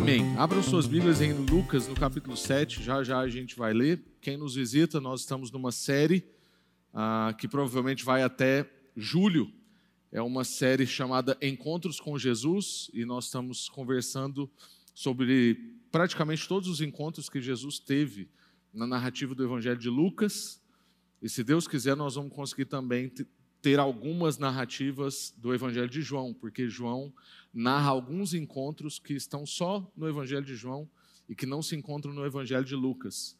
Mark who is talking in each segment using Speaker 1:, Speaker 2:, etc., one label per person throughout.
Speaker 1: Amém. Abram suas Bíblias em Lucas, no capítulo 7, já já a gente vai ler. Quem nos visita, nós estamos numa série ah, que provavelmente vai até julho. É uma série chamada Encontros com Jesus e nós estamos conversando sobre praticamente todos os encontros que Jesus teve na narrativa do Evangelho de Lucas. E se Deus quiser, nós vamos conseguir também ter algumas narrativas do Evangelho de João, porque João narra alguns encontros que estão só no Evangelho de João e que não se encontram no Evangelho de Lucas.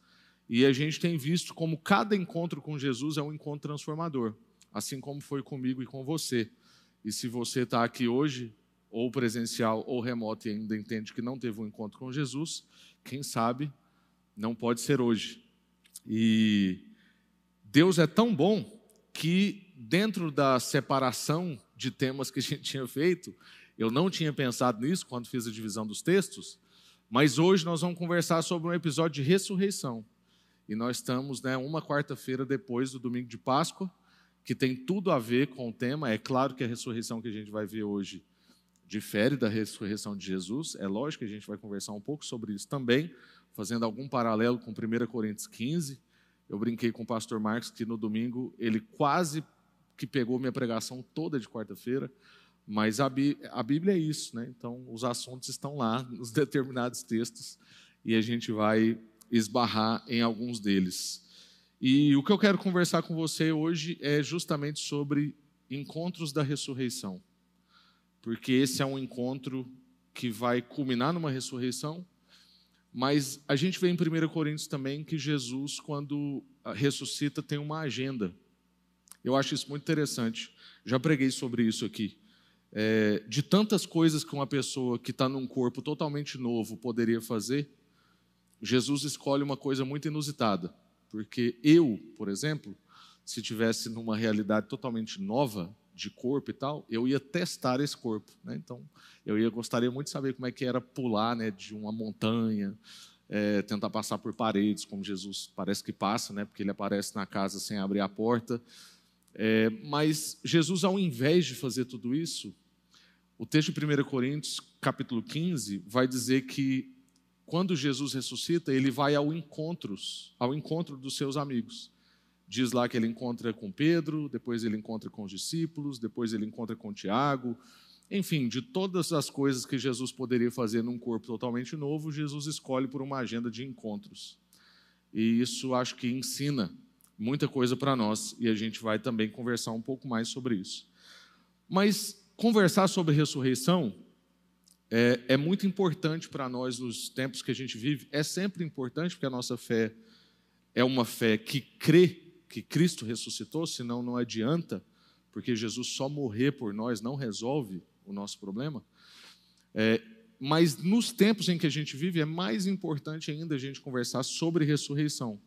Speaker 1: E a gente tem visto como cada encontro com Jesus é um encontro transformador, assim como foi comigo e com você. E se você está aqui hoje, ou presencial ou remoto, e ainda entende que não teve um encontro com Jesus, quem sabe não pode ser hoje. E Deus é tão bom que, dentro da separação de temas que a gente tinha feito, eu não tinha pensado nisso quando fiz a divisão dos textos, mas hoje nós vamos conversar sobre um episódio de ressurreição. E nós estamos né, uma quarta-feira depois do domingo de Páscoa, que tem tudo a ver com o tema. É claro que a ressurreição que a gente vai ver hoje difere da ressurreição de Jesus. É lógico que a gente vai conversar um pouco sobre isso também, fazendo algum paralelo com 1 Coríntios 15. Eu brinquei com o pastor Marcos que no domingo ele quase que pegou minha pregação toda de quarta-feira, mas a, Bíblia é isso, né? Então os assuntos estão lá nos determinados textos e a gente vai esbarrar em alguns deles. E o que eu quero conversar com você hoje é justamente sobre encontros da ressurreição, porque esse é um encontro que vai culminar numa ressurreição mas a gente vê em 1 Coríntios também que Jesus, quando ah, ressuscita, tem uma agenda. Eu acho isso muito interessante. Já preguei sobre isso aqui. É, de tantas coisas que uma pessoa que está num corpo totalmente novo poderia fazer, Jesus escolhe uma coisa muito inusitada. Porque eu, por exemplo, se tivesse numa realidade totalmente nova, de corpo e tal, eu ia testar esse corpo. Né? Então, eu ia gostaria muito de saber como é que era pular né, de uma montanha, é, tentar passar por paredes, como Jesus parece que passa, né, porque ele aparece na casa sem abrir a porta. É, mas Jesus, ao invés de fazer tudo isso, o texto de 1 Coríntios, capítulo 15, vai dizer que quando Jesus ressuscita, ele vai ao encontros, ao encontro dos seus amigos. Diz lá que ele encontra com Pedro, depois ele encontra com os discípulos, depois ele encontra com Tiago. Enfim, de todas as coisas que Jesus poderia fazer num corpo totalmente novo, Jesus escolhe por uma agenda de encontros. E isso acho que ensina muita coisa para nós e a gente vai também conversar um pouco mais sobre isso. Mas conversar sobre ressurreição é, é muito importante para nós nos tempos que a gente vive. É sempre importante porque a nossa fé é uma fé que crê que Cristo ressuscitou, senão não adianta, porque Jesus só morrer por nós não resolve o nosso problema. É, mas nos tempos em que a gente vive, é mais importante ainda a gente conversar sobre ressurreição,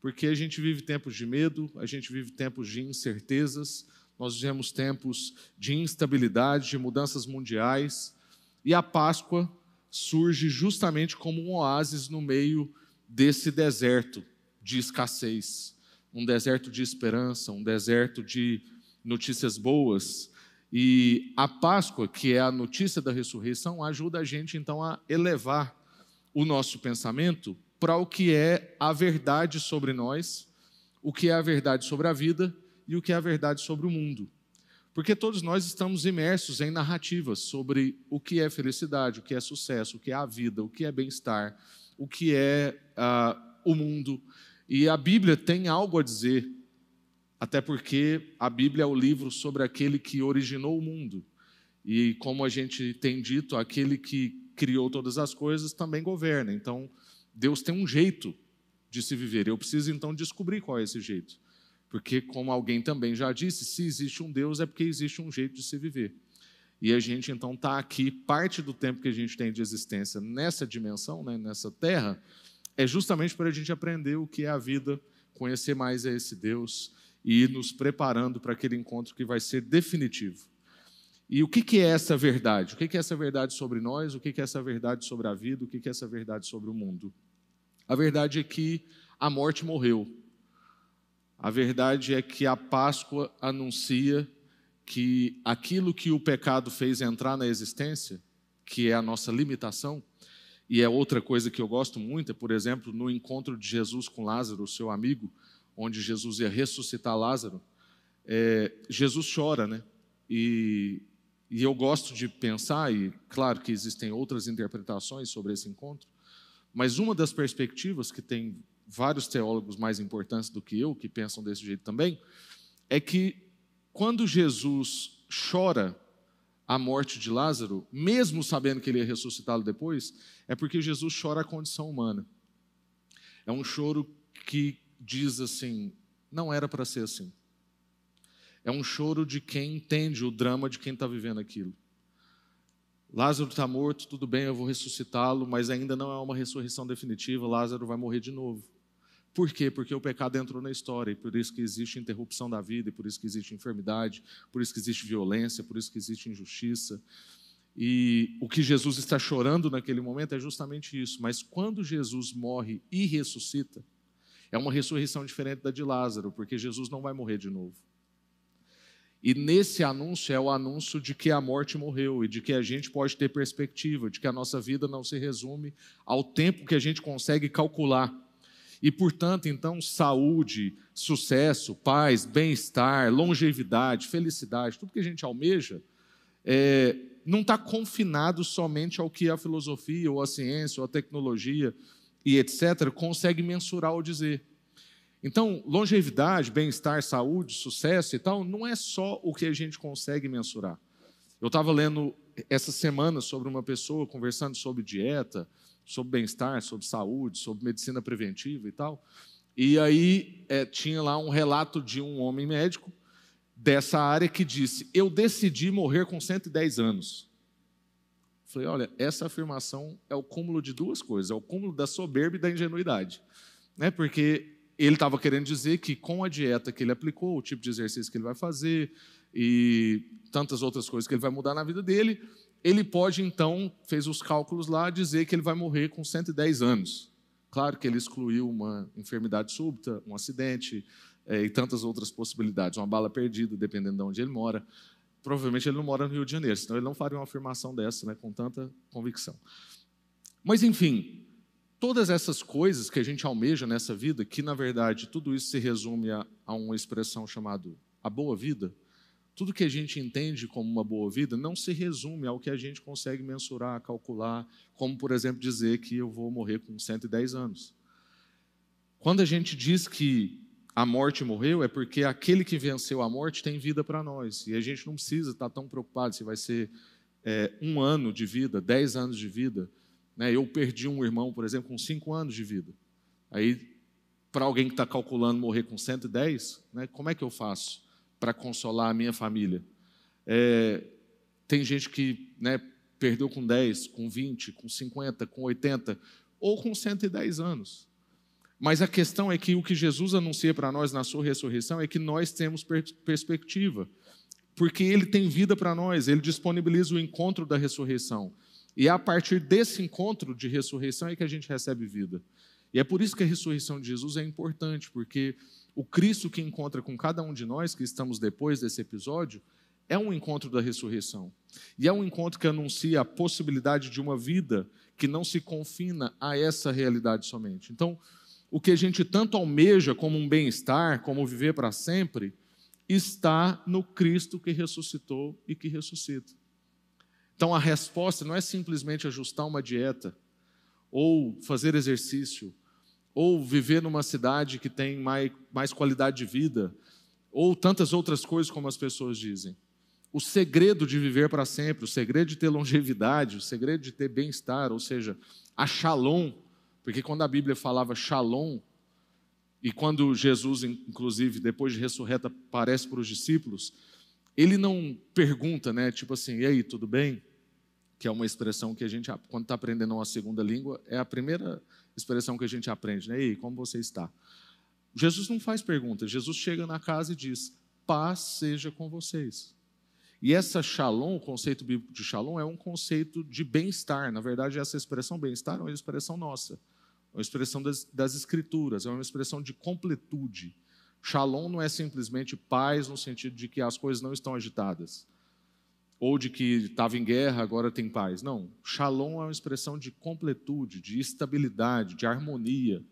Speaker 1: porque a gente vive tempos de medo, a gente vive tempos de incertezas, nós vivemos tempos de instabilidade, de mudanças mundiais, e a Páscoa surge justamente como um oásis no meio desse deserto de escassez um deserto de esperança, um deserto de notícias boas. E a Páscoa, que é a notícia da ressurreição, ajuda a gente então a elevar o nosso pensamento para o que é a verdade sobre nós, o que é a verdade sobre a vida e o que é a verdade sobre o mundo. Porque todos nós estamos imersos em narrativas sobre o que é felicidade, o que é sucesso, o que é a vida, o que é bem-estar, o que é uh, o mundo. E a Bíblia tem algo a dizer, até porque a Bíblia é o livro sobre aquele que originou o mundo. E como a gente tem dito, aquele que criou todas as coisas também governa. Então, Deus tem um jeito de se viver. Eu preciso então descobrir qual é esse jeito. Porque, como alguém também já disse, se existe um Deus é porque existe um jeito de se viver. E a gente então está aqui, parte do tempo que a gente tem de existência nessa dimensão, né, nessa terra, é justamente para a gente aprender o que é a vida, conhecer mais a esse Deus e ir nos preparando para aquele encontro que vai ser definitivo. E o que, é essa verdade? O que, é essa verdade sobre nós? O que, é essa verdade sobre a vida? O que, que é essa verdade sobre o mundo? A verdade é que a morte morreu. A verdade é que a Páscoa anuncia que aquilo que o pecado fez entrar na existência, que é a nossa limitação, E é outra coisa que eu gosto muito, é, por exemplo, no encontro de Jesus com Lázaro, seu amigo, onde Jesus ia ressuscitar Lázaro, é, Jesus chora, né? E, e eu gosto de pensar, e claro que existem outras interpretações sobre esse encontro, mas uma das perspectivas que tem vários teólogos mais importantes do que eu, que pensam desse jeito também, é que quando Jesus chora a morte de Lázaro, mesmo sabendo que ele ia ressuscitá-lo depois, é porque Jesus chora a condição humana. É um choro que diz assim: não era para ser assim. É um choro de quem entende o drama de quem está vivendo aquilo. Lázaro está morto, tudo bem, eu vou ressuscitá-lo, mas ainda não é uma ressurreição definitiva, Lázaro vai morrer de novo. Por quê? Porque o pecado entrou na história e por isso que existe interrupção da vida, e por isso que existe enfermidade, por isso que existe violência, por isso que existe injustiça. E o que Jesus está chorando naquele momento é justamente isso. Mas quando Jesus morre e ressuscita, é uma ressurreição diferente da de Lázaro, porque Jesus não vai morrer de novo. E nesse anúncio é o anúncio de que a morte morreu e de que a gente pode ter perspectiva, de que a nossa vida não se resume ao tempo que a gente consegue calcular. E, portanto, então, saúde, sucesso, paz, bem-estar, longevidade, felicidade, tudo que a gente almeja, é, não está confinado somente ao que a filosofia, ou a ciência, ou a tecnologia e etc., consegue mensurar ou dizer. Então, longevidade, bem-estar, saúde, sucesso e tal, não é só o que a gente consegue mensurar. Eu estava lendo essa semana sobre uma pessoa conversando sobre dieta, sobre bem-estar, sobre saúde, sobre medicina preventiva e tal. E aí é, tinha lá um relato de um homem médico dessa área que disse: Eu decidi morrer com 110 anos. Falei: Olha, essa afirmação é o cúmulo de duas coisas: é o cúmulo da soberba e da ingenuidade. Né? Porque ele estava querendo dizer que com a dieta que ele aplicou, o tipo de exercício que ele vai fazer e tantas outras coisas que ele vai mudar na vida dele, ele pode então, fez os cálculos lá, dizer que ele vai morrer com 110 anos. Claro que ele excluiu uma enfermidade súbita, um acidente é, e tantas outras possibilidades, uma bala perdida, dependendo de onde ele mora. Provavelmente ele não mora no Rio de Janeiro, senão ele não faria uma afirmação dessa né, com tanta convicção. Mas, enfim, todas essas coisas que a gente almeja nessa vida, que na verdade tudo isso se resume a, a uma expressão chamada a boa vida, tudo que a gente entende como uma boa vida não se resume ao que a gente consegue mensurar, calcular, como, por exemplo, dizer que eu vou morrer com 110 anos. Quando a gente diz que a morte morreu, é porque aquele que venceu a morte tem vida para nós. E a gente não precisa estar tão preocupado se vai ser é, um ano de vida, dez anos de vida. Né? Eu perdi um irmão, por exemplo, com cinco anos de vida. Aí, para alguém que está calculando morrer com 110, né, como é que eu faço? Para consolar a minha família. É, tem gente que né, perdeu com 10, com 20, com 50, com 80 ou com 110 anos. Mas a questão é que o que Jesus anuncia para nós na sua ressurreição é que nós temos perspectiva, porque ele tem vida para nós, ele disponibiliza o encontro da ressurreição. E é a partir desse encontro de ressurreição é que a gente recebe vida. E é por isso que a ressurreição de Jesus é importante, porque o Cristo que encontra com cada um de nós que estamos depois desse episódio é um encontro da ressurreição. E é um encontro que anuncia a possibilidade de uma vida que não se confina a essa realidade somente. Então, o que a gente tanto almeja como um bem-estar, como viver para sempre, está no Cristo que ressuscitou e que ressuscita. Então, a resposta não é simplesmente ajustar uma dieta, ou fazer exercício, ou viver numa cidade que tem mais, mais qualidade de vida, ou tantas outras coisas como as pessoas dizem. O segredo de viver para sempre, o segredo de ter longevidade, o segredo de ter bem-estar, ou seja, a shalom, porque quando a Bíblia falava shalom, e quando Jesus, inclusive, depois de ressurreta, aparece para os discípulos, ele não pergunta, né, tipo assim, e aí, tudo bem? Que é uma expressão que a gente, quando está aprendendo uma segunda língua, é a primeira expressão que a gente aprende, né? Ei, como você está? Jesus não faz perguntas, Jesus chega na casa e diz: paz seja com vocês. E essa shalom, o conceito bíblico de shalom, é um conceito de bem-estar. Na verdade, essa expressão bem-estar é uma expressão nossa, é uma expressão das, das escrituras, é uma expressão de completude. Shalom não é simplesmente paz no sentido de que as coisas não estão agitadas. Ou de que estava em guerra, agora tem paz. Não. Shalom é uma expressão de completude, de estabilidade, de harmonia.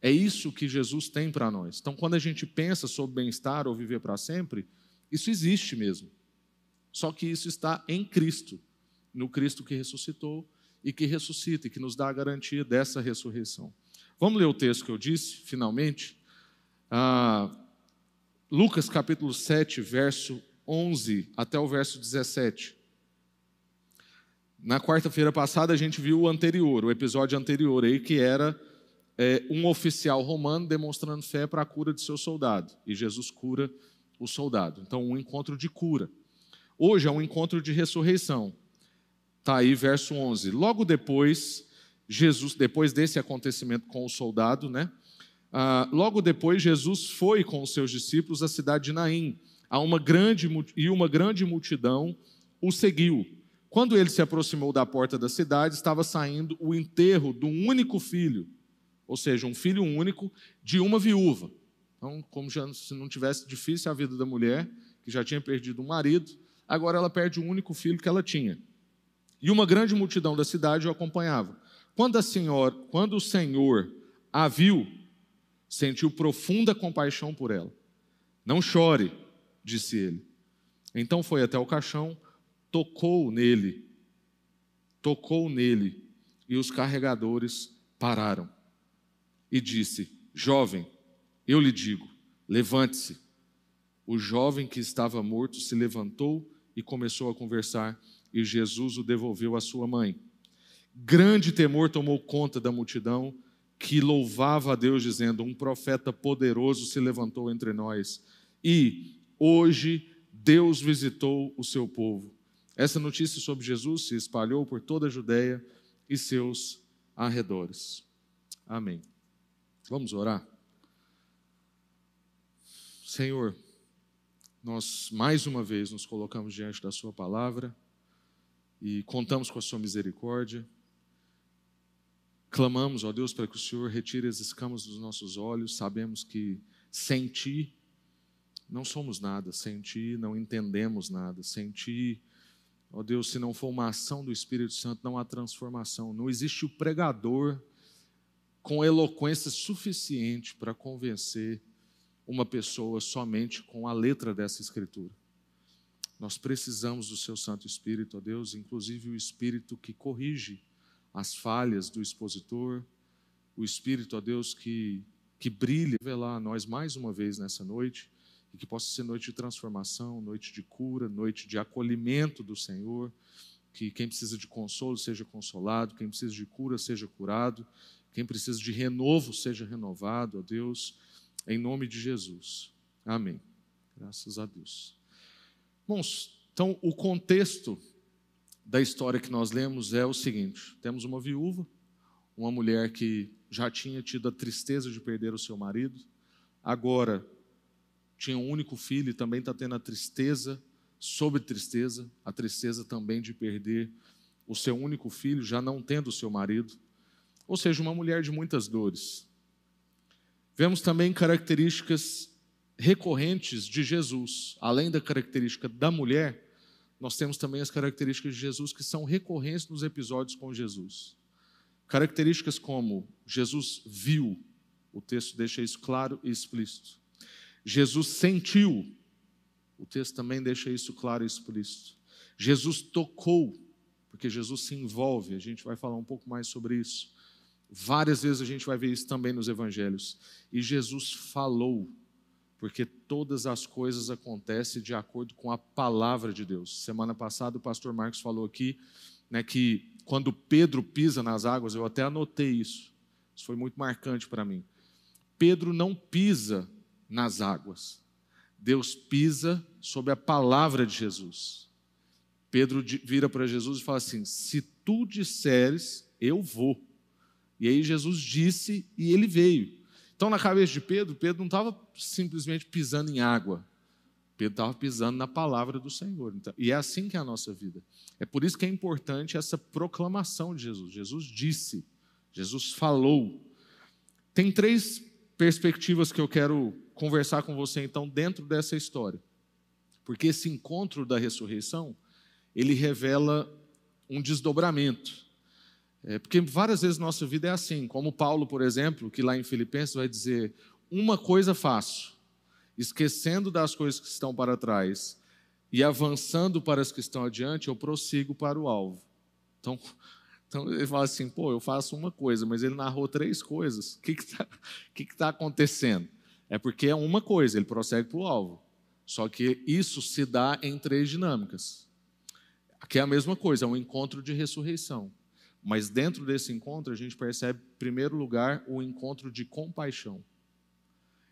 Speaker 1: É isso que Jesus tem para nós. Então, quando a gente pensa sobre bem-estar ou viver para sempre, isso existe mesmo. Só que isso está em Cristo, no Cristo que ressuscitou e que ressuscita e que nos dá a garantia dessa ressurreição. Vamos ler o texto que eu disse, finalmente. Ah, Lucas capítulo 7, verso 11 até o verso 17. Na quarta-feira passada a gente viu o anterior, o episódio anterior aí, que era é, um oficial romano demonstrando fé para a cura de seu soldado. E Jesus cura o soldado. Então, um encontro de cura. Hoje é um encontro de ressurreição. Está aí, verso 11. Logo depois, Jesus, depois desse acontecimento com o soldado, né? Ah, logo depois, Jesus foi com os seus discípulos à cidade de Naim, a uma grande, e uma grande multidão o seguiu. Quando ele se aproximou da porta da cidade, estava saindo o enterro de um único filho, ou seja, um filho único de uma viúva. Então, como já, se não tivesse difícil a vida da mulher, que já tinha perdido um marido, agora ela perde o único filho que ela tinha. E uma grande multidão da cidade o acompanhava. Quando, a senhora, quando o Senhor a viu, sentiu profunda compaixão por ela. Não chore, disse ele. Então foi até o caixão, tocou nele, tocou nele, e os carregadores pararam. E disse: Jovem, eu lhe digo, levante-se. O jovem que estava morto se levantou e começou a conversar, e Jesus o devolveu à sua mãe. Grande temor tomou conta da multidão que louvava a Deus, dizendo: Um profeta poderoso se levantou entre nós. E hoje Deus visitou o seu povo. Essa notícia sobre Jesus se espalhou por toda a Judéia e seus arredores. Amém. Vamos orar? Senhor, nós mais uma vez nos colocamos diante da Sua palavra e contamos com a Sua misericórdia. Clamamos, ó Deus, para que o Senhor retire as escamas dos nossos olhos. Sabemos que sem Ti não somos nada, sem Ti não entendemos nada, sem Ti, ó Deus, se não for uma ação do Espírito Santo, não há transformação. Não existe o pregador com eloquência suficiente para convencer uma pessoa somente com a letra dessa Escritura. Nós precisamos do Seu Santo Espírito, ó Deus, inclusive o Espírito que corrige as falhas do expositor, o Espírito, ó Deus, que, que brilhe, revelar a nós mais uma vez nessa noite, que possa ser noite de transformação, noite de cura, noite de acolhimento do Senhor, que quem precisa de consolo seja consolado, quem precisa de cura seja curado, quem precisa de renovo seja renovado, ó Deus, em nome de Jesus. Amém. Graças a Deus. Bons, então o contexto da história que nós lemos é o seguinte: temos uma viúva, uma mulher que já tinha tido a tristeza de perder o seu marido, agora tinha um único filho e também está tendo a tristeza sobre tristeza, a tristeza também de perder o seu único filho, já não tendo o seu marido, ou seja, uma mulher de muitas dores. Vemos também características recorrentes de Jesus, além da característica da mulher, nós temos também as características de Jesus que são recorrentes nos episódios com Jesus. Características como Jesus viu, o texto deixa isso claro e explícito. Jesus sentiu, o texto também deixa isso claro e explícito. Jesus tocou, porque Jesus se envolve, a gente vai falar um pouco mais sobre isso. Várias vezes a gente vai ver isso também nos evangelhos. E Jesus falou, porque todas as coisas acontecem de acordo com a palavra de Deus. Semana passada o pastor Marcos falou aqui né, que quando Pedro pisa nas águas, eu até anotei isso, isso foi muito marcante para mim. Pedro não pisa nas águas, Deus pisa sobre a palavra de Jesus. Pedro vira para Jesus e fala assim: Se tu disseres, eu vou. E aí Jesus disse e ele veio. Então, na cabeça de Pedro, Pedro não estava simplesmente pisando em água. Pedro estava pisando na palavra do Senhor. Então, e é assim que é a nossa vida. É por isso que é importante essa proclamação de Jesus. Jesus disse, Jesus falou. Tem três perspectivas que eu quero conversar com você, então, dentro dessa história. Porque esse encontro da ressurreição ele revela um desdobramento. É, porque várias vezes nossa vida é assim, como Paulo, por exemplo, que lá em Filipenses vai dizer: Uma coisa faço, esquecendo das coisas que estão para trás e avançando para as que estão adiante, eu prossigo para o alvo. Então, então ele fala assim: pô, eu faço uma coisa, mas ele narrou três coisas. O que está que que tá acontecendo? É porque é uma coisa, ele prossegue para o alvo. Só que isso se dá em três dinâmicas. Aqui é a mesma coisa, é um encontro de ressurreição. Mas dentro desse encontro, a gente percebe, em primeiro lugar, o encontro de compaixão.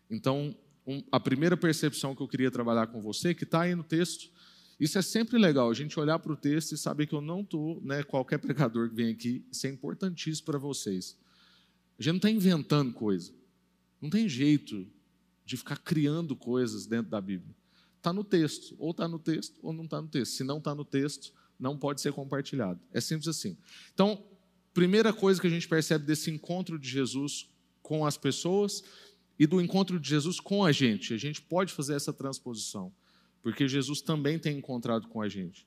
Speaker 1: Então, um, a primeira percepção que eu queria trabalhar com você, que está aí no texto, isso é sempre legal, a gente olhar para o texto e saber que eu não estou, né, qualquer pregador que vem aqui, isso é importantíssimo para vocês. A gente não está inventando coisa, não tem jeito de ficar criando coisas dentro da Bíblia. Está no texto, ou está no texto, ou não está no texto. Se não está no texto, não pode ser compartilhado. É simples assim. Então, primeira coisa que a gente percebe desse encontro de Jesus com as pessoas e do encontro de Jesus com a gente. A gente pode fazer essa transposição, porque Jesus também tem encontrado com a gente.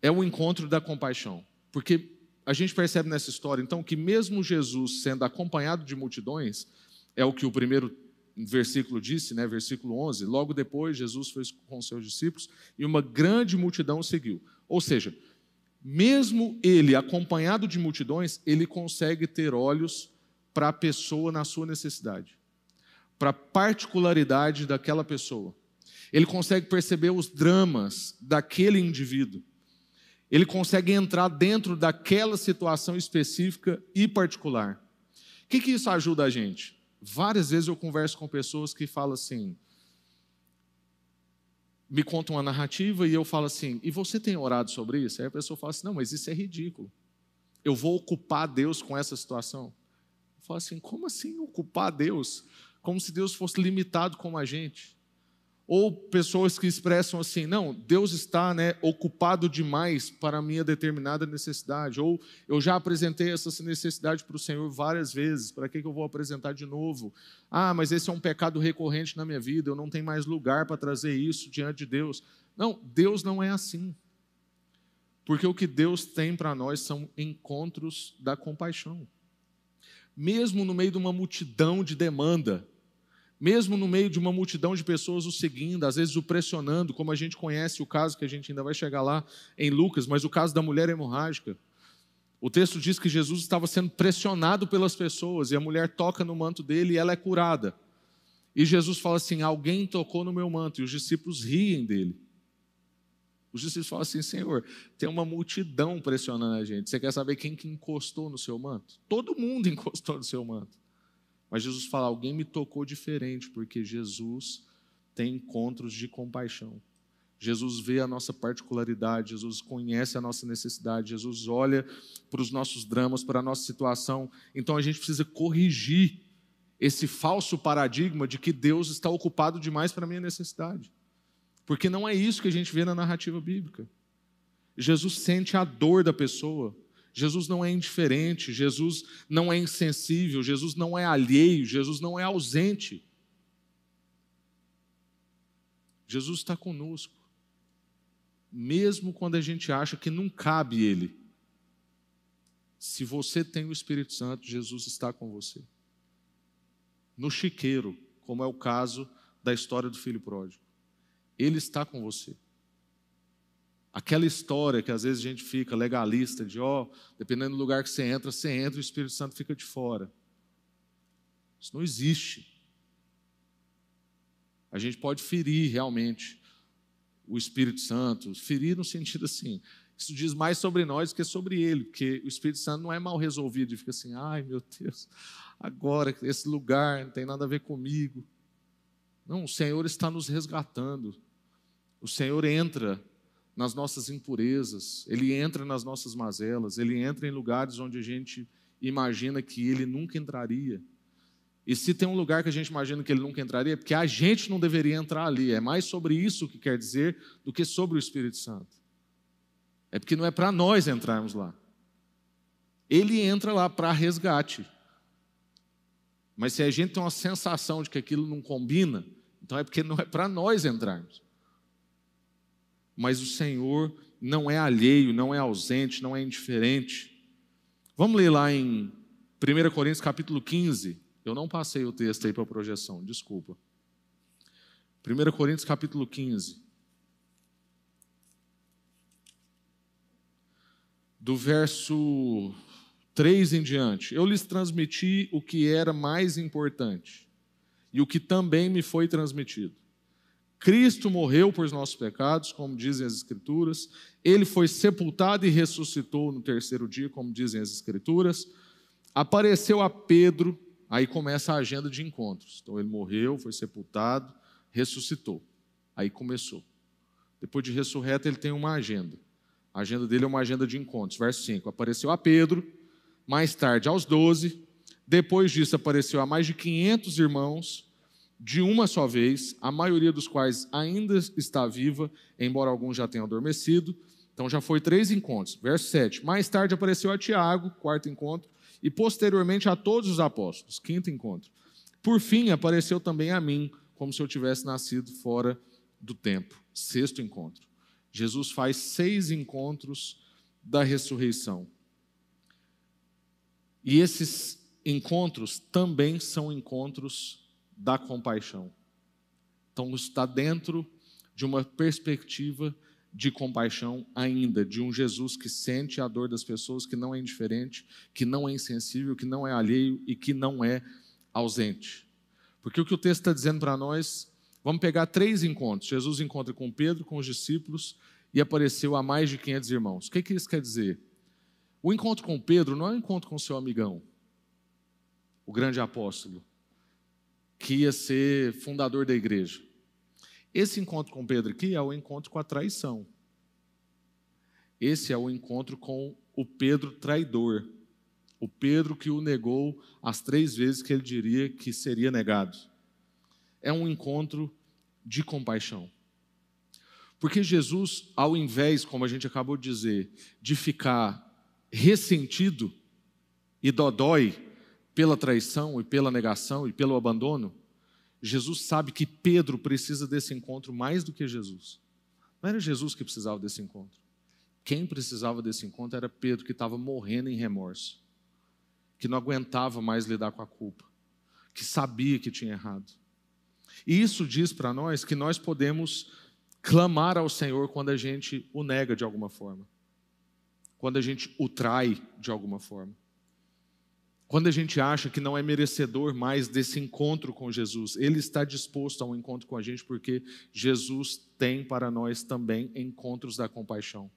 Speaker 1: É o encontro da compaixão, porque a gente percebe nessa história, então, que mesmo Jesus sendo acompanhado de multidões, é o que o primeiro versículo disse, né, versículo 11, logo depois Jesus foi com seus discípulos e uma grande multidão seguiu. Ou seja, mesmo ele acompanhado de multidões, ele consegue ter olhos para a pessoa na sua necessidade, para a particularidade daquela pessoa. Ele consegue perceber os dramas daquele indivíduo. Ele consegue entrar dentro daquela situação específica e particular. O que, que isso ajuda a gente? Várias vezes eu converso com pessoas que falam assim, me contam uma narrativa e eu falo assim, e você tem orado sobre isso? Aí a pessoa fala assim, não, mas isso é ridículo. Eu vou ocupar Deus com essa situação. Eu falo assim, como assim ocupar Deus? Como se Deus fosse limitado como a gente. Ou pessoas que expressam assim, não, Deus está né, ocupado demais para a minha determinada necessidade. Ou eu já apresentei essa necessidade para o Senhor várias vezes, para que, que eu vou apresentar de novo? Ah, mas esse é um pecado recorrente na minha vida, eu não tenho mais lugar para trazer isso diante de Deus. Não, Deus não é assim. Porque o que Deus tem para nós são encontros da compaixão. Mesmo no meio de uma multidão de demanda, mesmo no meio de uma multidão de pessoas o seguindo, às vezes o pressionando, como a gente conhece o caso que a gente ainda vai chegar lá em Lucas, mas o caso da mulher hemorrágica. O texto diz que Jesus estava sendo pressionado pelas pessoas e a mulher toca no manto dele e ela é curada. E Jesus fala assim: Alguém tocou no meu manto, e os discípulos riem dele. Os discípulos falam assim: Senhor, tem uma multidão pressionando a gente. Você quer saber quem que encostou no seu manto? Todo mundo encostou no seu manto. Mas Jesus fala: alguém me tocou diferente, porque Jesus tem encontros de compaixão. Jesus vê a nossa particularidade, Jesus conhece a nossa necessidade, Jesus olha para os nossos dramas, para a nossa situação. Então a gente precisa corrigir esse falso paradigma de que Deus está ocupado demais para a minha necessidade. Porque não é isso que a gente vê na narrativa bíblica. Jesus sente a dor da pessoa, Jesus não é indiferente, Jesus não é insensível, Jesus não é alheio, Jesus não é ausente. Jesus está conosco, mesmo quando a gente acha que não cabe Ele. Se você tem o Espírito Santo, Jesus está com você. No chiqueiro, como é o caso da história do filho pródigo, Ele está com você. Aquela história que às vezes a gente fica legalista, de ó, oh, dependendo do lugar que você entra, você entra e o Espírito Santo fica de fora. Isso não existe. A gente pode ferir realmente o Espírito Santo, ferir no sentido assim, isso diz mais sobre nós do que sobre ele, porque o Espírito Santo não é mal resolvido e fica assim, ai meu Deus, agora esse lugar não tem nada a ver comigo. Não, o Senhor está nos resgatando. O Senhor entra nas nossas impurezas, ele entra nas nossas mazelas, ele entra em lugares onde a gente imagina que ele nunca entraria. E se tem um lugar que a gente imagina que ele nunca entraria, é porque a gente não deveria entrar ali. É mais sobre isso que quer dizer do que sobre o Espírito Santo. É porque não é para nós entrarmos lá. Ele entra lá para resgate. Mas se a gente tem uma sensação de que aquilo não combina, então é porque não é para nós entrarmos mas o Senhor não é alheio, não é ausente, não é indiferente. Vamos ler lá em 1 Coríntios capítulo 15. Eu não passei o texto aí para a projeção, desculpa. 1 Coríntios capítulo 15. Do verso 3 em diante. Eu lhes transmiti o que era mais importante e o que também me foi transmitido Cristo morreu por nossos pecados, como dizem as Escrituras, ele foi sepultado e ressuscitou no terceiro dia, como dizem as Escrituras, apareceu a Pedro, aí começa a agenda de encontros. Então ele morreu, foi sepultado, ressuscitou. Aí começou. Depois de ressurreto, ele tem uma agenda. A agenda dele é uma agenda de encontros. Verso 5: Apareceu a Pedro, mais tarde aos doze, depois disso apareceu a mais de 500 irmãos de uma só vez, a maioria dos quais ainda está viva, embora alguns já tenham adormecido. Então já foi três encontros. Verso 7. Mais tarde apareceu a Tiago, quarto encontro, e posteriormente a todos os apóstolos, quinto encontro. Por fim, apareceu também a mim, como se eu tivesse nascido fora do tempo. Sexto encontro. Jesus faz seis encontros da ressurreição. E esses encontros também são encontros da compaixão. Então, está dentro de uma perspectiva de compaixão ainda, de um Jesus que sente a dor das pessoas, que não é indiferente, que não é insensível, que não é alheio e que não é ausente. Porque o que o texto está dizendo para nós, vamos pegar três encontros. Jesus encontra com Pedro, com os discípulos e apareceu a mais de 500 irmãos. O que, que isso quer dizer? O encontro com Pedro não é um encontro com seu amigão, o grande apóstolo que ia ser fundador da igreja. Esse encontro com Pedro aqui é o encontro com a traição. Esse é o encontro com o Pedro traidor. O Pedro que o negou as três vezes que ele diria que seria negado. É um encontro de compaixão. Porque Jesus, ao invés, como a gente acabou de dizer, de ficar ressentido e dodói pela traição e pela negação e pelo abandono, Jesus sabe que Pedro precisa desse encontro mais do que Jesus. Não era Jesus que precisava desse encontro. Quem precisava desse encontro era Pedro, que estava morrendo em remorso, que não aguentava mais lidar com a culpa, que sabia que tinha errado. E isso diz para nós que nós podemos clamar ao Senhor quando a gente o nega de alguma forma, quando a gente o trai de alguma forma. Quando a gente acha que não é merecedor mais desse encontro com Jesus, Ele está disposto a um encontro com a gente, porque Jesus tem para nós também encontros da compaixão.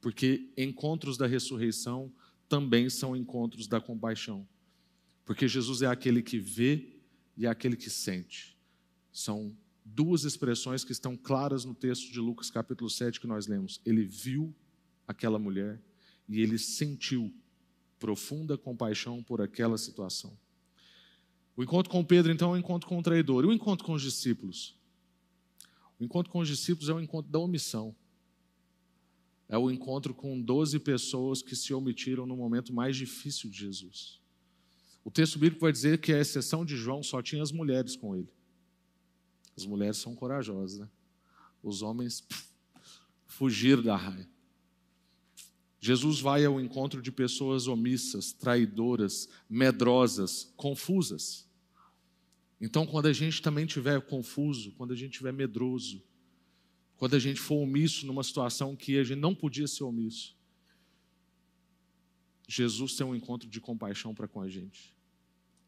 Speaker 1: Porque encontros da ressurreição também são encontros da compaixão. Porque Jesus é aquele que vê e é aquele que sente. São duas expressões que estão claras no texto de Lucas capítulo 7 que nós lemos. Ele viu aquela mulher e ele sentiu profunda compaixão por aquela situação. O encontro com Pedro, então, é um encontro com o traidor. E o encontro com os discípulos? O encontro com os discípulos é o encontro da omissão. É o encontro com 12 pessoas que se omitiram no momento mais difícil de Jesus. O texto bíblico vai dizer que, a exceção de João, só tinha as mulheres com ele. As mulheres são corajosas, né? Os homens pff, fugiram da raia. Jesus vai ao encontro de pessoas omissas, traidoras, medrosas, confusas. Então, quando a gente também estiver confuso, quando a gente estiver medroso, quando a gente for omisso numa situação que a gente não podia ser omisso, Jesus tem um encontro de compaixão para com a gente.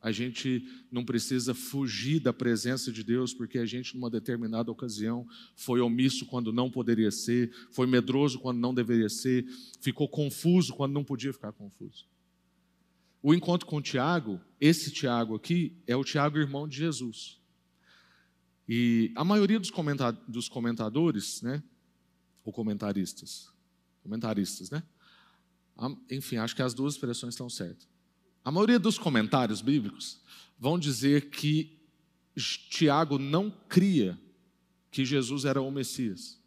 Speaker 1: A gente não precisa fugir da presença de Deus, porque a gente, numa determinada ocasião, foi omisso quando não poderia ser, foi medroso quando não deveria ser, ficou confuso quando não podia ficar confuso. O encontro com o Tiago, esse Tiago aqui, é o Tiago, irmão de Jesus. E a maioria dos, dos comentadores, né, ou comentaristas, comentaristas, né? Enfim, acho que as duas expressões estão certas. A maioria dos comentários bíblicos vão dizer que Tiago não cria que Jesus era o Messias.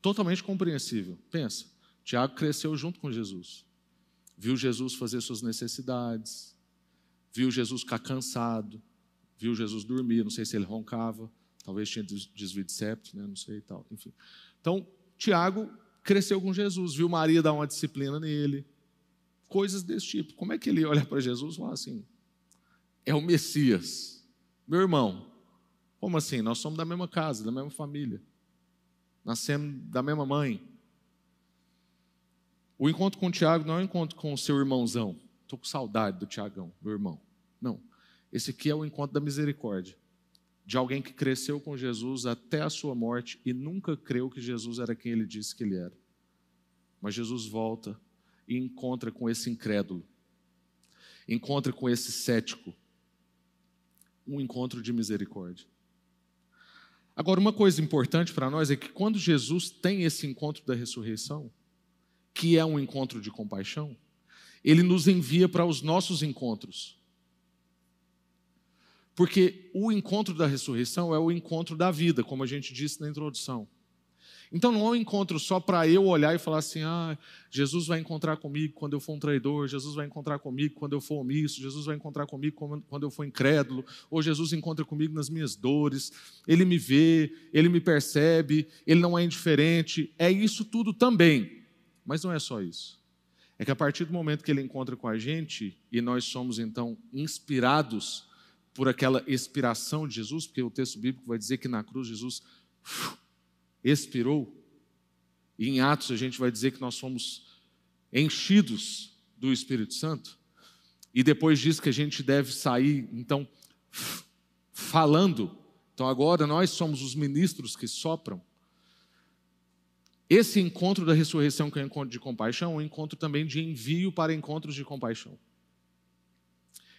Speaker 1: Totalmente compreensível. Pensa, Tiago cresceu junto com Jesus. Viu Jesus fazer suas necessidades, viu Jesus ficar cansado, viu Jesus dormir, não sei se ele roncava, talvez tinha desvio de septo, né? não sei e tal, enfim. Então, Tiago cresceu com Jesus, viu Maria dar uma disciplina nele, coisas desse tipo. Como é que ele olha para Jesus e fala assim: é o Messias, meu irmão? Como assim? Nós somos da mesma casa, da mesma família, nascemos da mesma mãe. O encontro com o Tiago não é um encontro com o seu irmãozão. Estou com saudade do Tiagão, meu irmão. Não. Esse aqui é o encontro da misericórdia. De alguém que cresceu com Jesus até a sua morte e nunca creu que Jesus era quem ele disse que ele era. Mas Jesus volta e encontra com esse incrédulo, encontra com esse cético, um encontro de misericórdia. Agora, uma coisa importante para nós é que quando Jesus tem esse encontro da ressurreição, que é um encontro de compaixão, ele nos envia para os nossos encontros. Porque o encontro da ressurreição é o encontro da vida, como a gente disse na introdução. Então não é um encontro só para eu olhar e falar assim: ah, Jesus vai encontrar comigo quando eu for um traidor, Jesus vai encontrar comigo quando eu for omisso, Jesus vai encontrar comigo quando eu for incrédulo, ou Jesus encontra comigo nas minhas dores, ele me vê, ele me percebe, ele não é indiferente. É isso tudo também, mas não é só isso. É que a partir do momento que ele encontra com a gente e nós somos então inspirados por aquela expiração de Jesus, porque o texto bíblico vai dizer que na cruz Jesus expirou. E em Atos a gente vai dizer que nós fomos enchidos do Espírito Santo. E depois diz que a gente deve sair, então, falando. Então agora nós somos os ministros que sopram. Esse encontro da ressurreição, que é o encontro de compaixão, é um encontro também de envio para encontros de compaixão.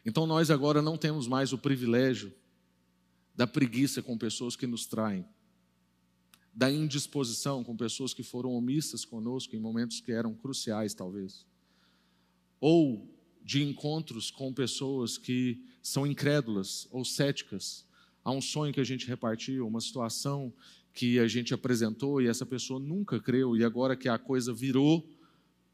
Speaker 1: Então nós agora não temos mais o privilégio da preguiça com pessoas que nos traem, da indisposição com pessoas que foram omissas conosco em momentos que eram cruciais, talvez, ou de encontros com pessoas que são incrédulas ou céticas. Há um sonho que a gente repartiu, uma situação que a gente apresentou e essa pessoa nunca creu, e agora que a coisa virou,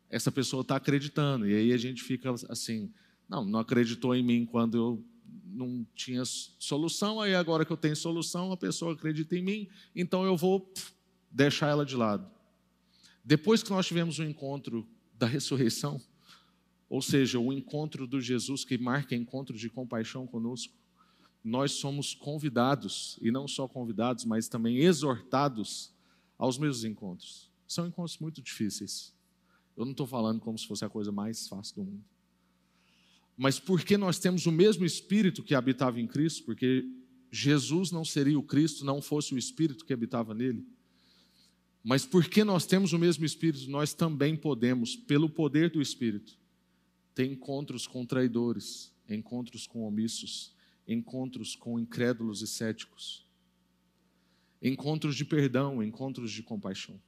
Speaker 1: essa pessoa está acreditando, e aí a gente fica assim não, não acreditou em mim quando eu não tinha solução, aí agora que eu tenho solução, a pessoa acredita em mim, então eu vou deixar ela de lado. Depois que nós tivemos o um encontro da ressurreição, ou seja, o encontro do Jesus que marca encontro de compaixão conosco, nós somos convidados, e não só convidados, mas também exortados aos mesmos encontros. São encontros muito difíceis. Eu não estou falando como se fosse a coisa mais fácil do mundo mas porque nós temos o mesmo Espírito que habitava em Cristo, porque Jesus não seria o Cristo não fosse o Espírito que habitava nele. Mas porque nós temos o mesmo Espírito, nós também podemos, pelo poder do Espírito, ter encontros com traidores, encontros com omissos, encontros com incrédulos e céticos, encontros de perdão, encontros de compaixão.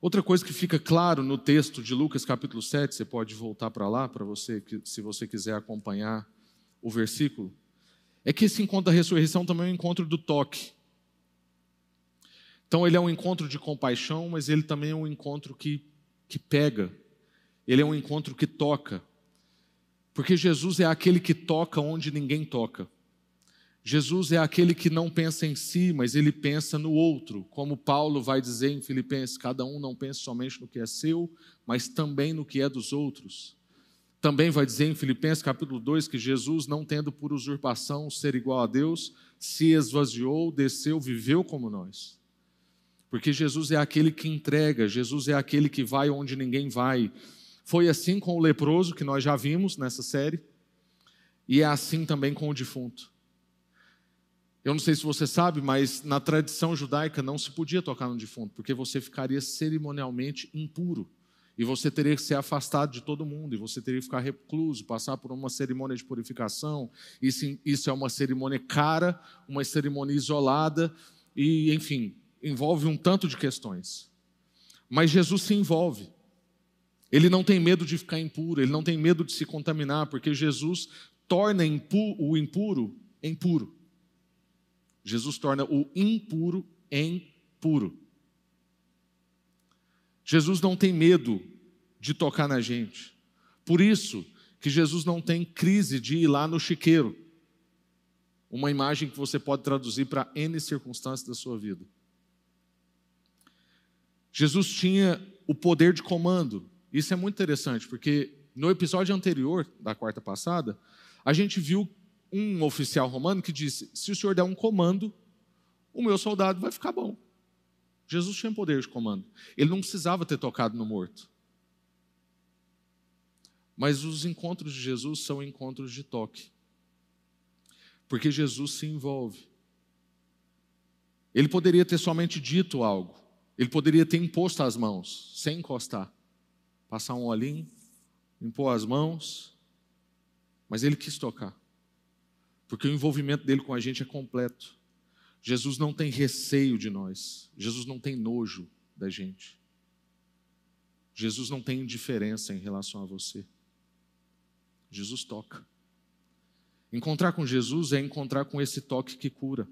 Speaker 1: Outra coisa que fica claro no texto de Lucas capítulo 7, você pode voltar para lá para você, se você quiser acompanhar o versículo, é que esse encontro da ressurreição também é um encontro do toque. Então ele é um encontro de compaixão, mas ele também é um encontro que, que pega. Ele é um encontro que toca. Porque Jesus é aquele que toca onde ninguém toca. Jesus é aquele que não pensa em si, mas ele pensa no outro, como Paulo vai dizer em Filipenses: cada um não pensa somente no que é seu, mas também no que é dos outros. Também vai dizer em Filipenses capítulo 2 que Jesus, não tendo por usurpação ser igual a Deus, se esvaziou, desceu, viveu como nós. Porque Jesus é aquele que entrega, Jesus é aquele que vai onde ninguém vai. Foi assim com o leproso, que nós já vimos nessa série, e é assim também com o defunto. Eu não sei se você sabe, mas na tradição judaica não se podia tocar no defunto, porque você ficaria cerimonialmente impuro. E você teria que ser afastado de todo mundo, e você teria que ficar recluso, passar por uma cerimônia de purificação. Isso, isso é uma cerimônia cara, uma cerimônia isolada, e, enfim, envolve um tanto de questões. Mas Jesus se envolve. Ele não tem medo de ficar impuro, ele não tem medo de se contaminar, porque Jesus torna o impuro em puro. Jesus torna o impuro em puro. Jesus não tem medo de tocar na gente. Por isso que Jesus não tem crise de ir lá no chiqueiro. Uma imagem que você pode traduzir para N circunstâncias da sua vida. Jesus tinha o poder de comando. Isso é muito interessante, porque no episódio anterior, da quarta passada, a gente viu um oficial romano que disse: se o senhor der um comando, o meu soldado vai ficar bom. Jesus tinha poder de comando. Ele não precisava ter tocado no morto. Mas os encontros de Jesus são encontros de toque. Porque Jesus se envolve. Ele poderia ter somente dito algo. Ele poderia ter imposto as mãos, sem encostar. Passar um olhinho, impor as mãos. Mas ele quis tocar. Porque o envolvimento dele com a gente é completo. Jesus não tem receio de nós. Jesus não tem nojo da gente. Jesus não tem indiferença em relação a você. Jesus toca. Encontrar com Jesus é encontrar com esse toque que cura.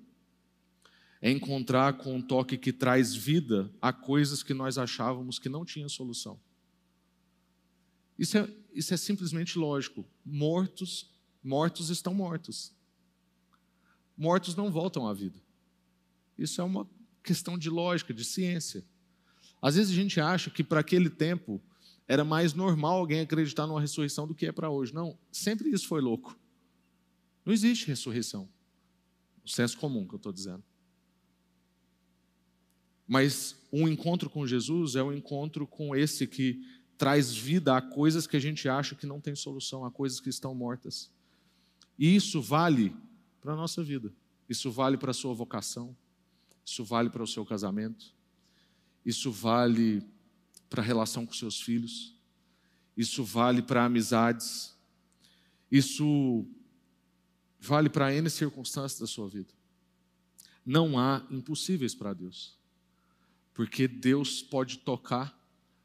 Speaker 1: É encontrar com um toque que traz vida a coisas que nós achávamos que não tinham solução. Isso é, isso é simplesmente lógico. Mortos, mortos estão mortos. Mortos não voltam à vida. Isso é uma questão de lógica, de ciência. Às vezes a gente acha que para aquele tempo era mais normal alguém acreditar numa ressurreição do que é para hoje. Não, sempre isso foi louco. Não existe ressurreição. O senso comum que eu estou dizendo. Mas um encontro com Jesus é um encontro com esse que traz vida a coisas que a gente acha que não tem solução, a coisas que estão mortas. E isso vale para a nossa vida. Isso vale para a sua vocação. Isso vale para o seu casamento. Isso vale para a relação com seus filhos. Isso vale para amizades. Isso vale para N circunstâncias da sua vida. Não há impossíveis para Deus. Porque Deus pode tocar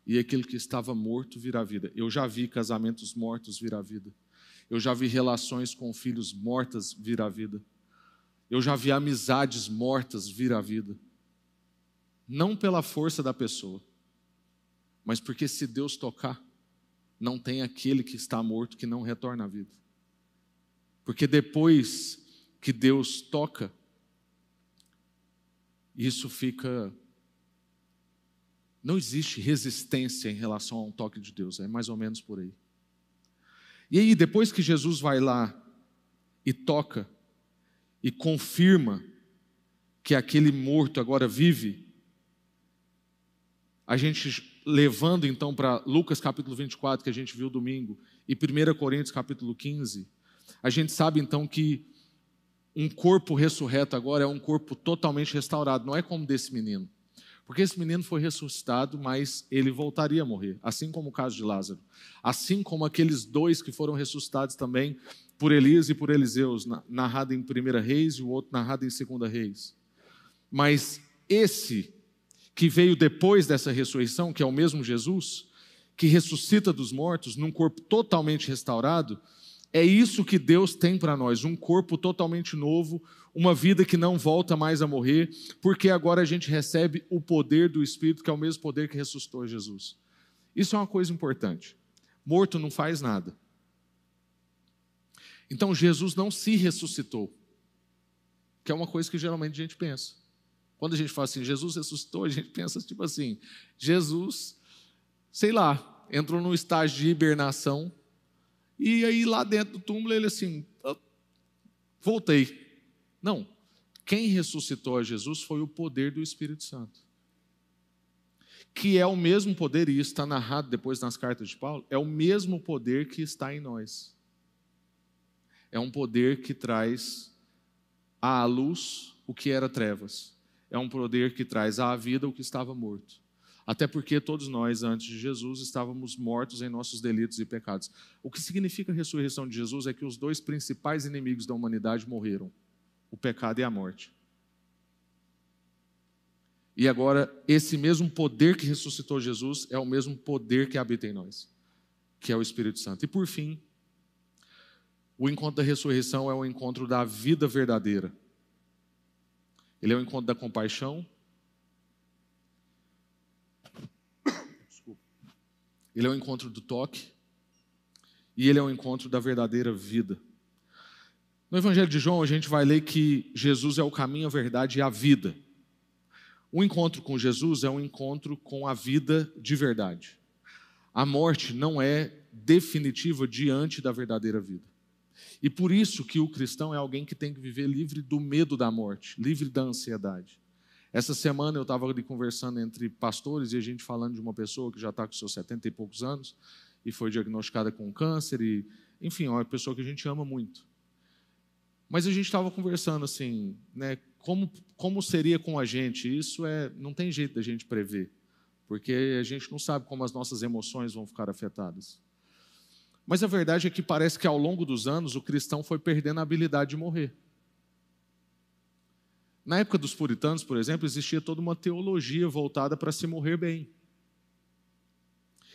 Speaker 1: e aquele que estava morto virar vida. Eu já vi casamentos mortos virar vida. Eu já vi relações com filhos mortas virar vida. Eu já vi amizades mortas vir à vida. Não pela força da pessoa, mas porque se Deus tocar, não tem aquele que está morto que não retorna à vida. Porque depois que Deus toca, isso fica. Não existe resistência em relação a um toque de Deus, é mais ou menos por aí. E aí, depois que Jesus vai lá e toca, e confirma que aquele morto agora vive, a gente levando então para Lucas capítulo 24, que a gente viu domingo, e 1 Coríntios capítulo 15, a gente sabe então que um corpo ressurreto agora é um corpo totalmente restaurado, não é como desse menino. Porque esse menino foi ressuscitado, mas ele voltaria a morrer, assim como o caso de Lázaro. Assim como aqueles dois que foram ressuscitados também por Elias e por Eliseus, narrado em 1 Reis e o outro narrado em 2 Reis. Mas esse que veio depois dessa ressurreição, que é o mesmo Jesus, que ressuscita dos mortos num corpo totalmente restaurado, é isso que Deus tem para nós, um corpo totalmente novo, uma vida que não volta mais a morrer, porque agora a gente recebe o poder do Espírito, que é o mesmo poder que ressuscitou Jesus. Isso é uma coisa importante. Morto não faz nada. Então Jesus não se ressuscitou, que é uma coisa que geralmente a gente pensa. Quando a gente fala assim, Jesus ressuscitou, a gente pensa tipo assim, Jesus, sei lá, entrou num estágio de hibernação, e aí lá dentro do túmulo ele assim, voltei. Não, quem ressuscitou a Jesus foi o poder do Espírito Santo. Que é o mesmo poder, e isso está narrado depois nas cartas de Paulo, é o mesmo poder que está em nós. É um poder que traz à luz o que era trevas é um poder que traz à vida o que estava morto. Até porque todos nós, antes de Jesus, estávamos mortos em nossos delitos e pecados. O que significa a ressurreição de Jesus é que os dois principais inimigos da humanidade morreram: o pecado e a morte. E agora, esse mesmo poder que ressuscitou Jesus é o mesmo poder que habita em nós, que é o Espírito Santo. E por fim, o encontro da ressurreição é o encontro da vida verdadeira. Ele é o encontro da compaixão. Ele é o encontro do toque. E ele é o encontro da verdadeira vida. No Evangelho de João, a gente vai ler que Jesus é o caminho, a verdade e a vida. O encontro com Jesus é um encontro com a vida de verdade. A morte não é definitiva diante da verdadeira vida. E por isso que o cristão é alguém que tem que viver livre do medo da morte, livre da ansiedade. Essa semana eu estava ali conversando entre pastores e a gente falando de uma pessoa que já está com seus 70 e poucos anos e foi diagnosticada com câncer e, enfim, é uma pessoa que a gente ama muito. Mas a gente estava conversando assim, né, como, como seria com a gente? Isso é, não tem jeito da gente prever, porque a gente não sabe como as nossas emoções vão ficar afetadas. Mas a verdade é que parece que ao longo dos anos o cristão foi perdendo a habilidade de morrer. Na época dos puritanos, por exemplo, existia toda uma teologia voltada para se morrer bem.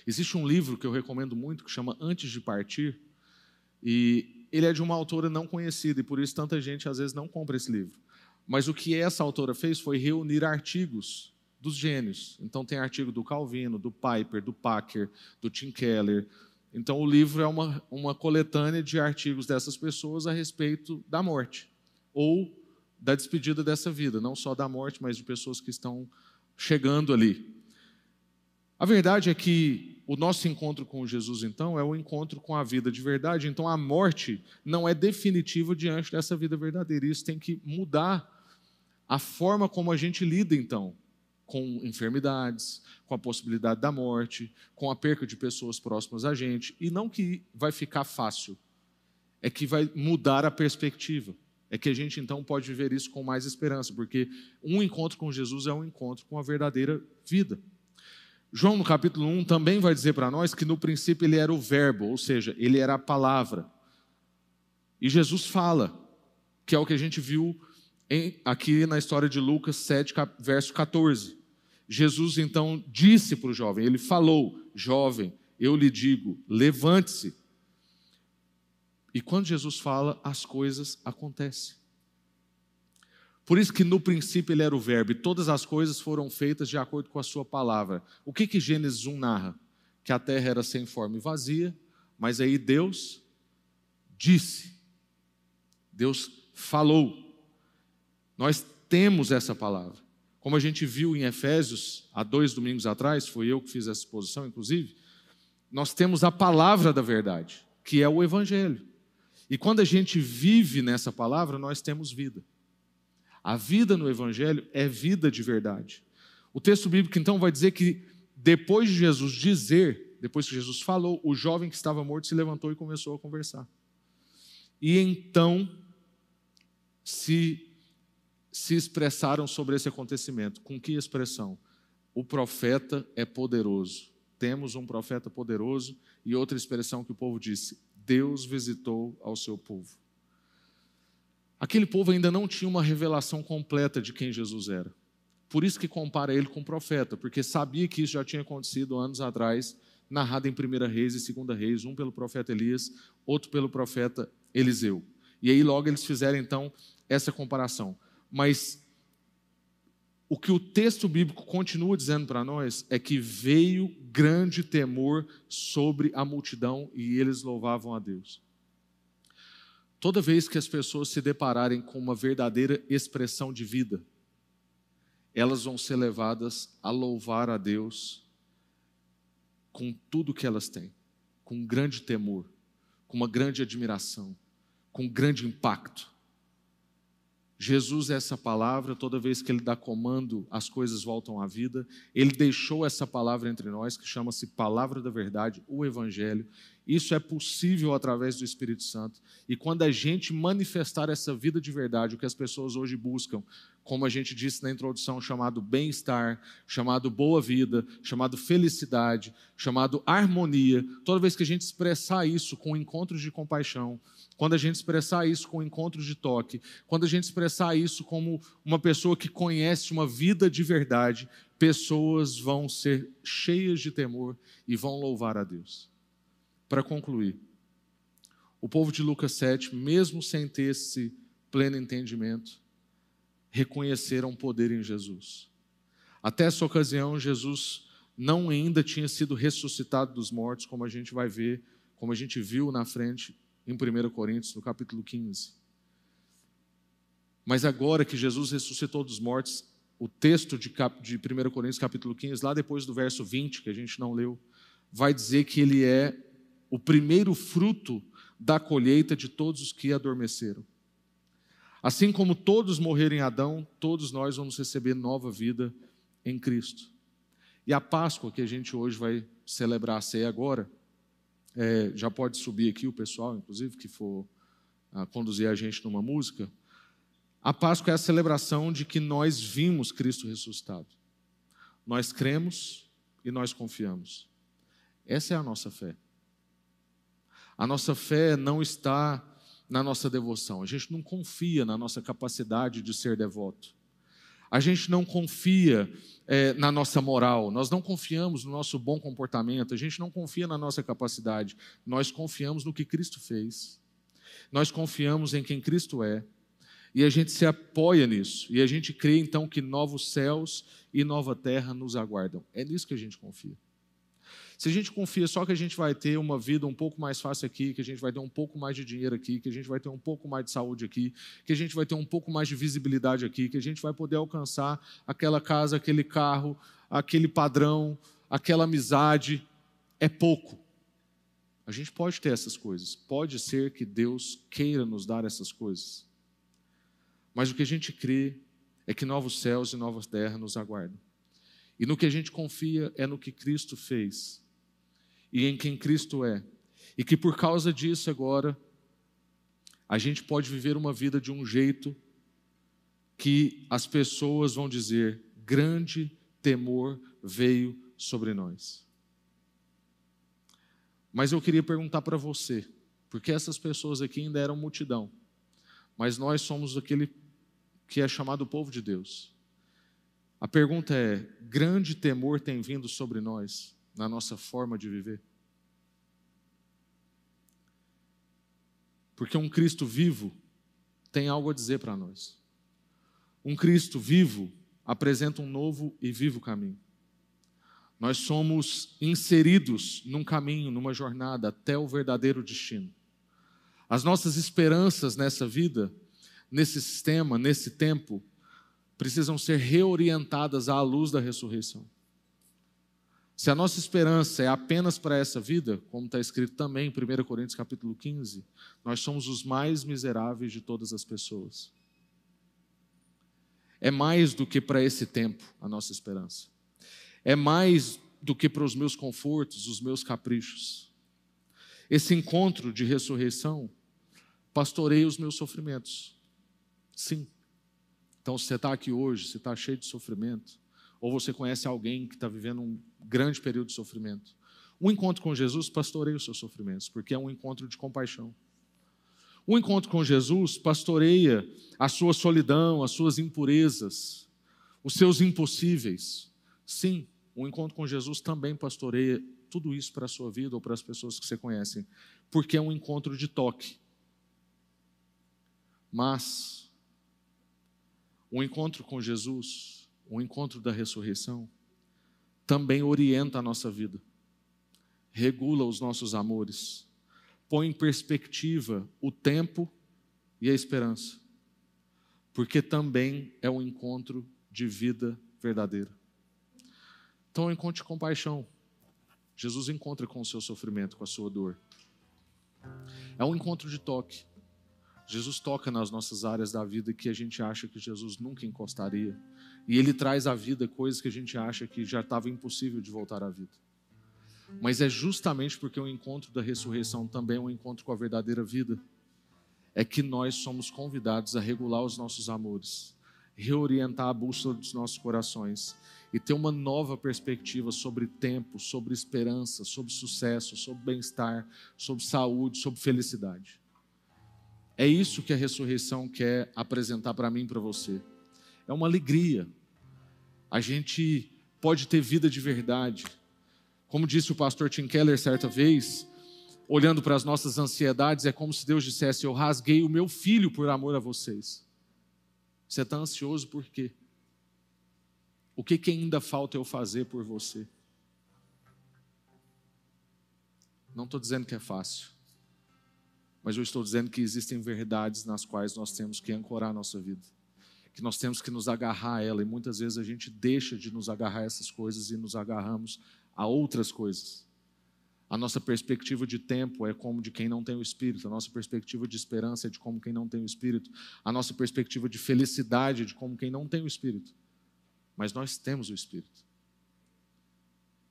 Speaker 1: Existe um livro que eu recomendo muito que chama Antes de Partir, e ele é de uma autora não conhecida, e por isso tanta gente às vezes não compra esse livro. Mas o que essa autora fez foi reunir artigos dos gênios. Então tem artigo do Calvino, do Piper, do Packer, do Tim Keller. Então o livro é uma, uma coletânea de artigos dessas pessoas a respeito da morte ou da despedida dessa vida, não só da morte, mas de pessoas que estão chegando ali. A verdade é que o nosso encontro com Jesus, então, é o encontro com a vida de verdade. Então, a morte não é definitiva diante dessa vida verdadeira. Isso tem que mudar a forma como a gente lida, então, com enfermidades, com a possibilidade da morte, com a perca de pessoas próximas a gente. E não que vai ficar fácil, é que vai mudar a perspectiva. É que a gente então pode viver isso com mais esperança, porque um encontro com Jesus é um encontro com a verdadeira vida. João, no capítulo 1, também vai dizer para nós que no princípio ele era o Verbo, ou seja, ele era a palavra. E Jesus fala, que é o que a gente viu em, aqui na história de Lucas 7, verso 14. Jesus então disse para o jovem, ele falou: Jovem, eu lhe digo, levante-se e quando Jesus fala, as coisas acontecem. Por isso que no princípio ele era o verbo, e todas as coisas foram feitas de acordo com a sua palavra. O que que Gênesis 1 narra? Que a terra era sem forma e vazia, mas aí Deus disse. Deus falou. Nós temos essa palavra. Como a gente viu em Efésios, há dois domingos atrás, foi eu que fiz essa exposição, inclusive, nós temos a palavra da verdade, que é o Evangelho. E quando a gente vive nessa palavra, nós temos vida. A vida no Evangelho é vida de verdade. O texto bíblico então vai dizer que depois de Jesus dizer, depois que Jesus falou, o jovem que estava morto se levantou e começou a conversar. E então se se expressaram sobre esse acontecimento. Com que expressão? O profeta é poderoso. Temos um profeta poderoso e outra expressão que o povo disse: Deus visitou ao seu povo. Aquele povo ainda não tinha uma revelação completa de quem Jesus era. Por isso que compara ele com o profeta, porque sabia que isso já tinha acontecido anos atrás, narrado em 1 Reis e 2 Reis, um pelo profeta Elias, outro pelo profeta Eliseu. E aí logo eles fizeram então essa comparação. Mas o que o texto bíblico continua dizendo para nós é que veio grande temor sobre a multidão e eles louvavam a Deus. Toda vez que as pessoas se depararem com uma verdadeira expressão de vida, elas vão ser levadas a louvar a Deus com tudo que elas têm, com grande temor, com uma grande admiração, com grande impacto. Jesus é essa palavra, toda vez que ele dá comando, as coisas voltam à vida. Ele deixou essa palavra entre nós, que chama-se Palavra da Verdade, o Evangelho. Isso é possível através do Espírito Santo. E quando a gente manifestar essa vida de verdade, o que as pessoas hoje buscam, como a gente disse na introdução, chamado bem-estar, chamado boa vida, chamado felicidade, chamado harmonia, toda vez que a gente expressar isso com encontros de compaixão, quando a gente expressar isso com encontros de toque, quando a gente expressar isso como uma pessoa que conhece uma vida de verdade, pessoas vão ser cheias de temor e vão louvar a Deus. Para concluir, o povo de Lucas 7, mesmo sem ter esse pleno entendimento, reconheceram poder em Jesus. Até essa ocasião, Jesus não ainda tinha sido ressuscitado dos mortos, como a gente vai ver, como a gente viu na frente em 1 Coríntios, no capítulo 15. Mas agora que Jesus ressuscitou dos mortos, o texto de, cap, de 1 Coríntios capítulo 15, lá depois do verso 20, que a gente não leu, vai dizer que ele é o primeiro fruto da colheita de todos os que adormeceram. Assim como todos morreram em Adão, todos nós vamos receber nova vida em Cristo. E a Páscoa que a gente hoje vai celebrar a ceia agora, é, já pode subir aqui o pessoal, inclusive, que for ah, conduzir a gente numa música. A Páscoa é a celebração de que nós vimos Cristo ressuscitado. Nós cremos e nós confiamos. Essa é a nossa fé. A nossa fé não está na nossa devoção. A gente não confia na nossa capacidade de ser devoto. A gente não confia é, na nossa moral, nós não confiamos no nosso bom comportamento, a gente não confia na nossa capacidade, nós confiamos no que Cristo fez. Nós confiamos em quem Cristo é, e a gente se apoia nisso. E a gente crê então que novos céus e nova terra nos aguardam. É nisso que a gente confia. Se a gente confia só que a gente vai ter uma vida um pouco mais fácil aqui, que a gente vai ter um pouco mais de dinheiro aqui, que a gente vai ter um pouco mais de saúde aqui, que a gente vai ter um pouco mais de visibilidade aqui, que a gente vai poder alcançar aquela casa, aquele carro, aquele padrão, aquela amizade, é pouco. A gente pode ter essas coisas. Pode ser que Deus queira nos dar essas coisas. Mas o que a gente crê é que novos céus e novas terras nos aguardam. E no que a gente confia é no que Cristo fez e em quem Cristo é. E que por causa disso agora a gente pode viver uma vida de um jeito que as pessoas vão dizer: grande temor veio sobre nós. Mas eu queria perguntar para você, porque essas pessoas aqui ainda eram multidão, mas nós somos aquele que é chamado povo de Deus. A pergunta é: grande temor tem vindo sobre nós na nossa forma de viver? Porque um Cristo vivo tem algo a dizer para nós. Um Cristo vivo apresenta um novo e vivo caminho. Nós somos inseridos num caminho, numa jornada até o verdadeiro destino. As nossas esperanças nessa vida nesse sistema, nesse tempo, precisam ser reorientadas à luz da ressurreição. Se a nossa esperança é apenas para essa vida, como está escrito também em 1 Coríntios capítulo 15, nós somos os mais miseráveis de todas as pessoas. É mais do que para esse tempo a nossa esperança. É mais do que para os meus confortos, os meus caprichos. Esse encontro de ressurreição pastoreia os meus sofrimentos. Sim. Então, se você está aqui hoje, você está cheio de sofrimento, ou você conhece alguém que está vivendo um grande período de sofrimento, um encontro com Jesus pastoreia os seus sofrimentos, porque é um encontro de compaixão. Um encontro com Jesus pastoreia a sua solidão, as suas impurezas, os seus impossíveis. Sim, um encontro com Jesus também pastoreia tudo isso para a sua vida ou para as pessoas que você conhece, porque é um encontro de toque. Mas o encontro com Jesus, o encontro da ressurreição, também orienta a nossa vida, regula os nossos amores, põe em perspectiva o tempo e a esperança, porque também é um encontro de vida verdadeira. Então, encontre compaixão. Jesus encontra com o seu sofrimento, com a sua dor. É um encontro de toque. Jesus toca nas nossas áreas da vida que a gente acha que Jesus nunca encostaria. E Ele traz à vida coisas que a gente acha que já estava impossível de voltar à vida. Mas é justamente porque o encontro da ressurreição também é um encontro com a verdadeira vida, é que nós somos convidados a regular os nossos amores, reorientar a bússola dos nossos corações e ter uma nova perspectiva sobre tempo, sobre esperança, sobre sucesso, sobre bem-estar, sobre saúde, sobre felicidade. É isso que a ressurreição quer apresentar para mim e para você. É uma alegria. A gente pode ter vida de verdade. Como disse o pastor Tim Keller certa vez, olhando para as nossas ansiedades, é como se Deus dissesse: Eu rasguei o meu filho por amor a vocês. Você está ansioso por quê? O que, que ainda falta eu fazer por você? Não estou dizendo que é fácil mas eu estou dizendo que existem verdades nas quais nós temos que ancorar a nossa vida, que nós temos que nos agarrar a ela, e muitas vezes a gente deixa de nos agarrar a essas coisas e nos agarramos a outras coisas. A nossa perspectiva de tempo é como de quem não tem o Espírito, a nossa perspectiva de esperança é de como quem não tem o Espírito, a nossa perspectiva de felicidade é de como quem não tem o Espírito. Mas nós temos o Espírito.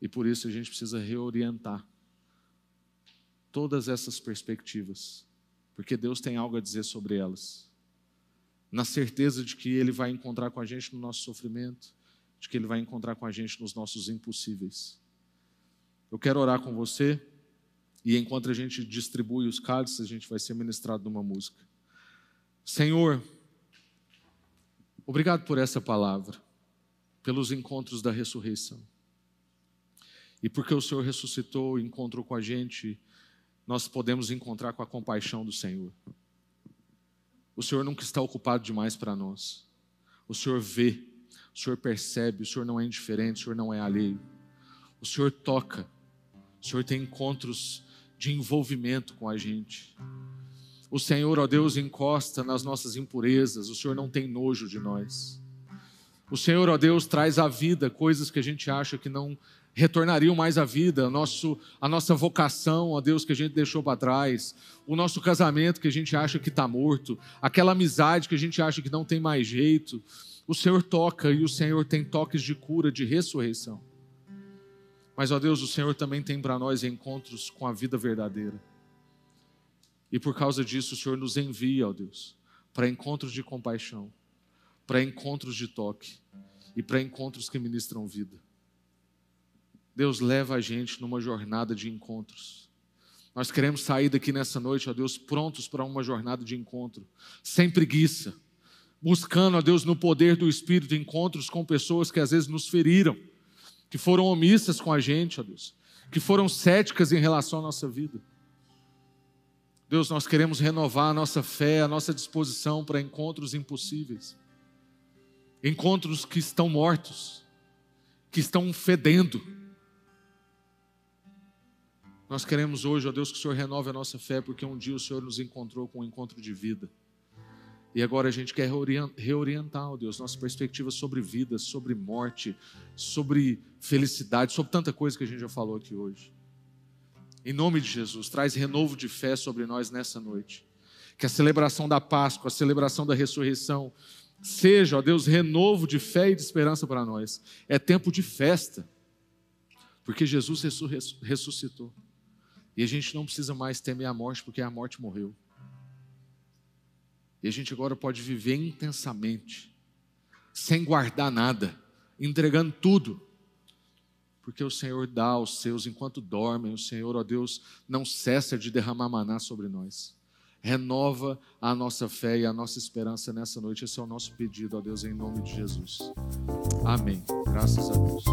Speaker 1: E por isso a gente precisa reorientar todas essas perspectivas, porque Deus tem algo a dizer sobre elas. Na certeza de que Ele vai encontrar com a gente no nosso sofrimento, de que Ele vai encontrar com a gente nos nossos impossíveis. Eu quero orar com você, e enquanto a gente distribui os cálices, a gente vai ser ministrado numa música. Senhor, obrigado por essa palavra, pelos encontros da ressurreição. E porque o Senhor ressuscitou encontrou com a gente, nós podemos encontrar com a compaixão do Senhor. O Senhor nunca está ocupado demais para nós. O Senhor vê, o Senhor percebe, o Senhor não é indiferente, o Senhor não é alheio. O Senhor toca, o Senhor tem encontros de envolvimento com a gente. O Senhor, ó Deus, encosta nas nossas impurezas, o Senhor não tem nojo de nós. O Senhor, ó Deus, traz à vida coisas que a gente acha que não retornariam mais à vida, nosso, a nossa vocação, ó Deus, que a gente deixou para trás, o nosso casamento que a gente acha que está morto, aquela amizade que a gente acha que não tem mais jeito. O Senhor toca e o Senhor tem toques de cura, de ressurreição. Mas, ó Deus, o Senhor também tem para nós encontros com a vida verdadeira. E por causa disso, o Senhor nos envia, ó Deus, para encontros de compaixão, para encontros de toque e para encontros que ministram vida. Deus leva a gente numa jornada de encontros. Nós queremos sair daqui nessa noite, ó Deus, prontos para uma jornada de encontro, sem preguiça, buscando, ó Deus, no poder do Espírito, encontros com pessoas que às vezes nos feriram, que foram omissas com a gente, ó Deus, que foram céticas em relação à nossa vida. Deus, nós queremos renovar a nossa fé, a nossa disposição para encontros impossíveis, encontros que estão mortos, que estão fedendo nós queremos hoje, ó Deus, que o Senhor renove a nossa fé, porque um dia o Senhor nos encontrou com um encontro de vida. E agora a gente quer reorientar, ó Deus, nossa perspectiva sobre vida, sobre morte, sobre felicidade, sobre tanta coisa que a gente já falou aqui hoje. Em nome de Jesus, traz renovo de fé sobre nós nessa noite. Que a celebração da Páscoa, a celebração da ressurreição, seja, ó Deus, renovo de fé e de esperança para nós. É tempo de festa, porque Jesus ressuscitou. E a gente não precisa mais temer a morte, porque a morte morreu. E a gente agora pode viver intensamente, sem guardar nada, entregando tudo. Porque o Senhor dá aos seus enquanto dormem, o Senhor, ó Deus, não cessa de derramar maná sobre nós. Renova a nossa fé e a nossa esperança nessa noite. Esse é o nosso pedido, ó Deus, em nome de Jesus. Amém. Graças a Deus.